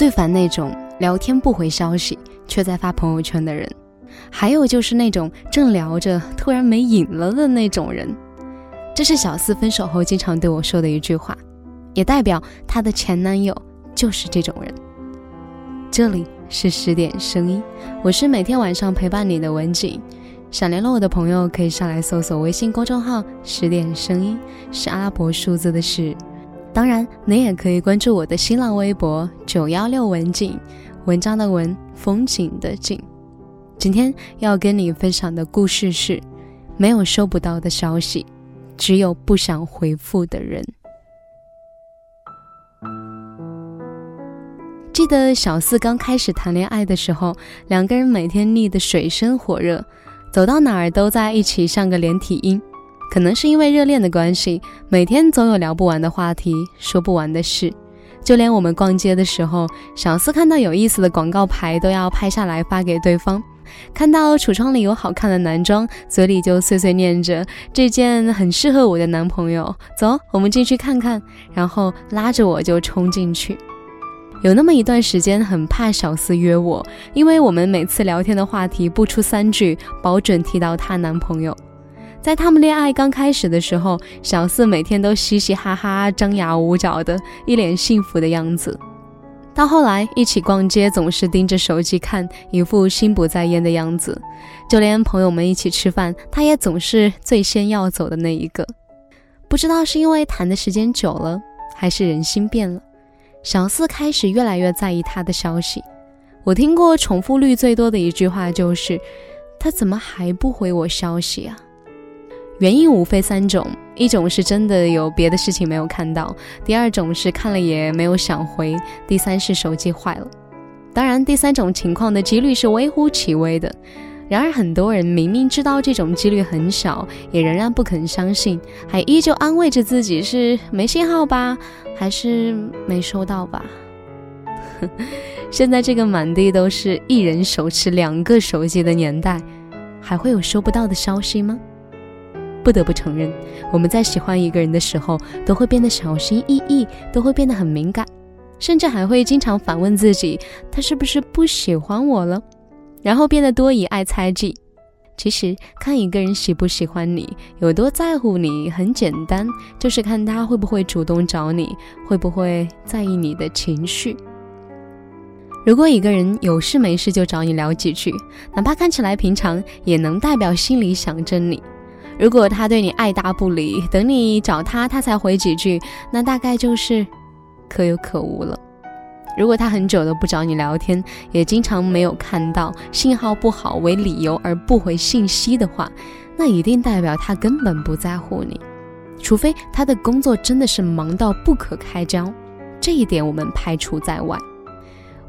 最烦那种聊天不回消息却在发朋友圈的人，还有就是那种正聊着突然没影了的那种人。这是小四分手后经常对我说的一句话，也代表她的前男友就是这种人。这里是十点声音，我是每天晚上陪伴你的文景。想联络我的朋友可以上来搜索微信公众号“十点声音”，是阿拉伯数字的十。当然，你也可以关注我的新浪微博“九幺六文景”，文章的文，风景的景。今天要跟你分享的故事是：没有收不到的消息。只有不想回复的人。记得小四刚开始谈恋爱的时候，两个人每天腻得水深火热，走到哪儿都在一起，像个连体婴。可能是因为热恋的关系，每天总有聊不完的话题，说不完的事。就连我们逛街的时候，小四看到有意思的广告牌，都要拍下来发给对方。看到橱窗里有好看的男装，嘴里就碎碎念着这件很适合我的男朋友。走，我们进去看看。然后拉着我就冲进去。有那么一段时间，很怕小四约我，因为我们每次聊天的话题不出三句，保准提到她男朋友。在他们恋爱刚开始的时候，小四每天都嘻嘻哈哈、张牙舞爪的，一脸幸福的样子。到后来一起逛街，总是盯着手机看，一副心不在焉的样子。就连朋友们一起吃饭，他也总是最先要走的那一个。不知道是因为谈的时间久了，还是人心变了，小四开始越来越在意他的消息。我听过重复率最多的一句话就是：“他怎么还不回我消息啊？”原因无非三种：一种是真的有别的事情没有看到；第二种是看了也没有想回；第三是手机坏了。当然，第三种情况的几率是微乎其微的。然而，很多人明明知道这种几率很小，也仍然不肯相信，还依旧安慰着自己是没信号吧，还是没收到吧。现在这个满地都是一人手持两个手机的年代，还会有收不到的消息吗？不得不承认，我们在喜欢一个人的时候，都会变得小心翼翼，都会变得很敏感，甚至还会经常反问自己：他是不是不喜欢我了？然后变得多疑、爱猜忌。其实，看一个人喜不喜欢你，有多在乎你，很简单，就是看他会不会主动找你，会不会在意你的情绪。如果一个人有事没事就找你聊几句，哪怕看起来平常，也能代表心里想着你。如果他对你爱答不理，等你找他，他才回几句，那大概就是可有可无了。如果他很久都不找你聊天，也经常没有看到信号不好为理由而不回信息的话，那一定代表他根本不在乎你。除非他的工作真的是忙到不可开交，这一点我们排除在外。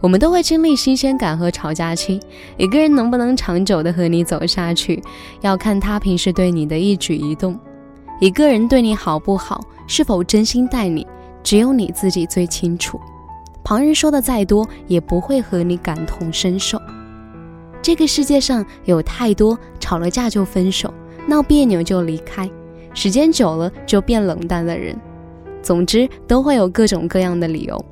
我们都会经历新鲜感和吵架期。一个人能不能长久的和你走下去，要看他平时对你的一举一动。一个人对你好不好，是否真心待你，只有你自己最清楚。旁人说的再多，也不会和你感同身受。这个世界上有太多吵了架就分手、闹别扭就离开、时间久了就变冷淡的人。总之，都会有各种各样的理由。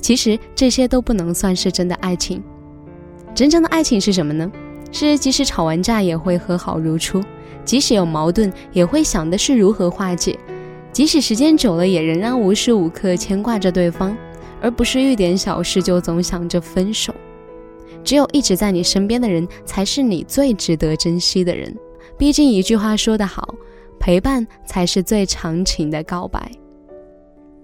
其实这些都不能算是真的爱情，真正的爱情是什么呢？是即使吵完架也会和好如初，即使有矛盾也会想的是如何化解，即使时间久了也仍然无时无刻牵挂着对方，而不是遇点小事就总想着分手。只有一直在你身边的人，才是你最值得珍惜的人。毕竟一句话说得好，陪伴才是最长情的告白。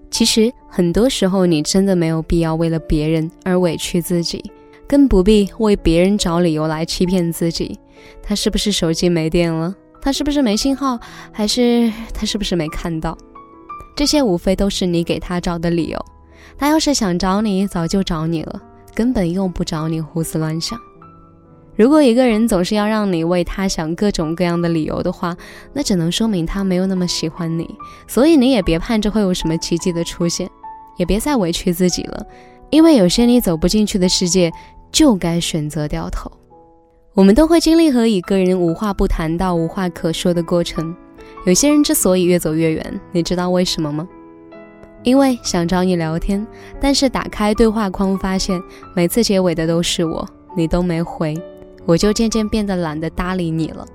其实很多时候，你真的没有必要为了别人而委屈自己，更不必为别人找理由来欺骗自己。他是不是手机没电了？他是不是没信号？还是他是不是没看到？这些无非都是你给他找的理由。他要是想找你，早就找你了，根本用不着你胡思乱想。如果一个人总是要让你为他想各种各样的理由的话，那只能说明他没有那么喜欢你。所以你也别盼着会有什么奇迹的出现，也别再委屈自己了，因为有些你走不进去的世界，就该选择掉头。我们都会经历和一个人无话不谈到无话可说的过程。有些人之所以越走越远，你知道为什么吗？因为想找你聊天，但是打开对话框发现每次结尾的都是我，你都没回，我就渐渐变得懒得搭理你了。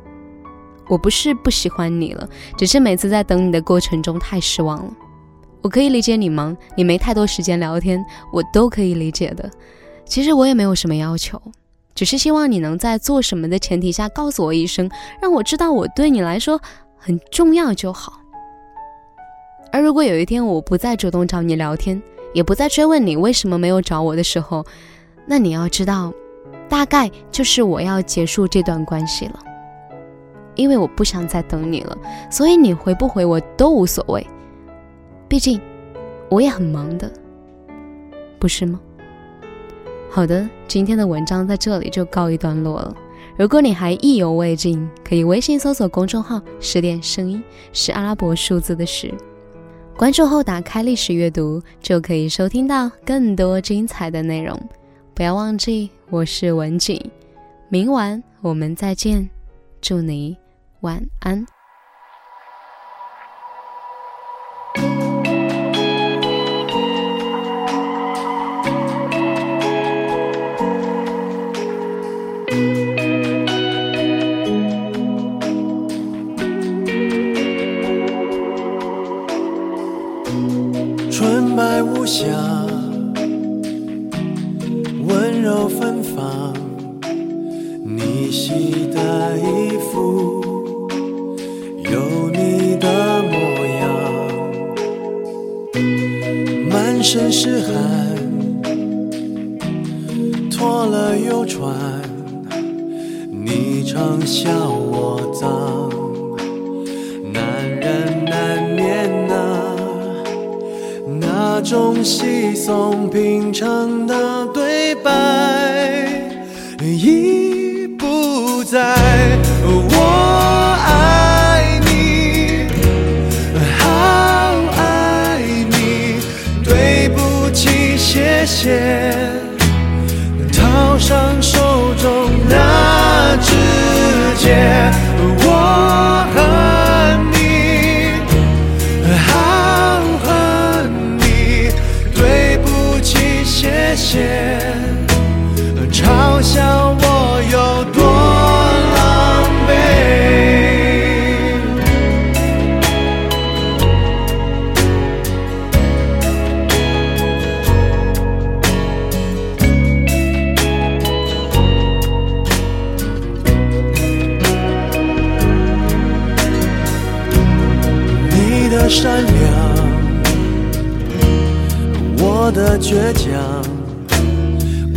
我不是不喜欢你了，只是每次在等你的过程中太失望了。我可以理解你忙，你没太多时间聊天，我都可以理解的。其实我也没有什么要求，只是希望你能在做什么的前提下告诉我一声，让我知道我对你来说很重要就好。而如果有一天我不再主动找你聊天，也不再追问你为什么没有找我的时候，那你要知道，大概就是我要结束这段关系了。因为我不想再等你了，所以你回不回我都无所谓。毕竟，我也很忙的，不是吗？好的，今天的文章在这里就告一段落了。如果你还意犹未尽，可以微信搜索公众号“十点声音”，是阿拉伯数字的十。关注后打开历史阅读，就可以收听到更多精彩的内容。不要忘记，我是文景，明晚我们再见，祝你晚安。柔芬芳，你洗的衣服有你的模样，满身是汗，脱了又穿，你常笑我脏。种稀松平常的对白一善良，我的倔强，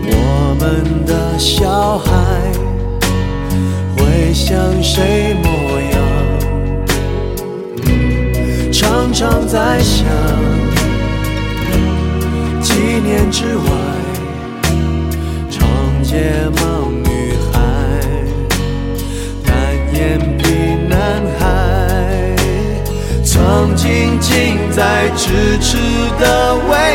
我们的小孩会像谁模样？常常在想，几年之外，长睫在咫尺的未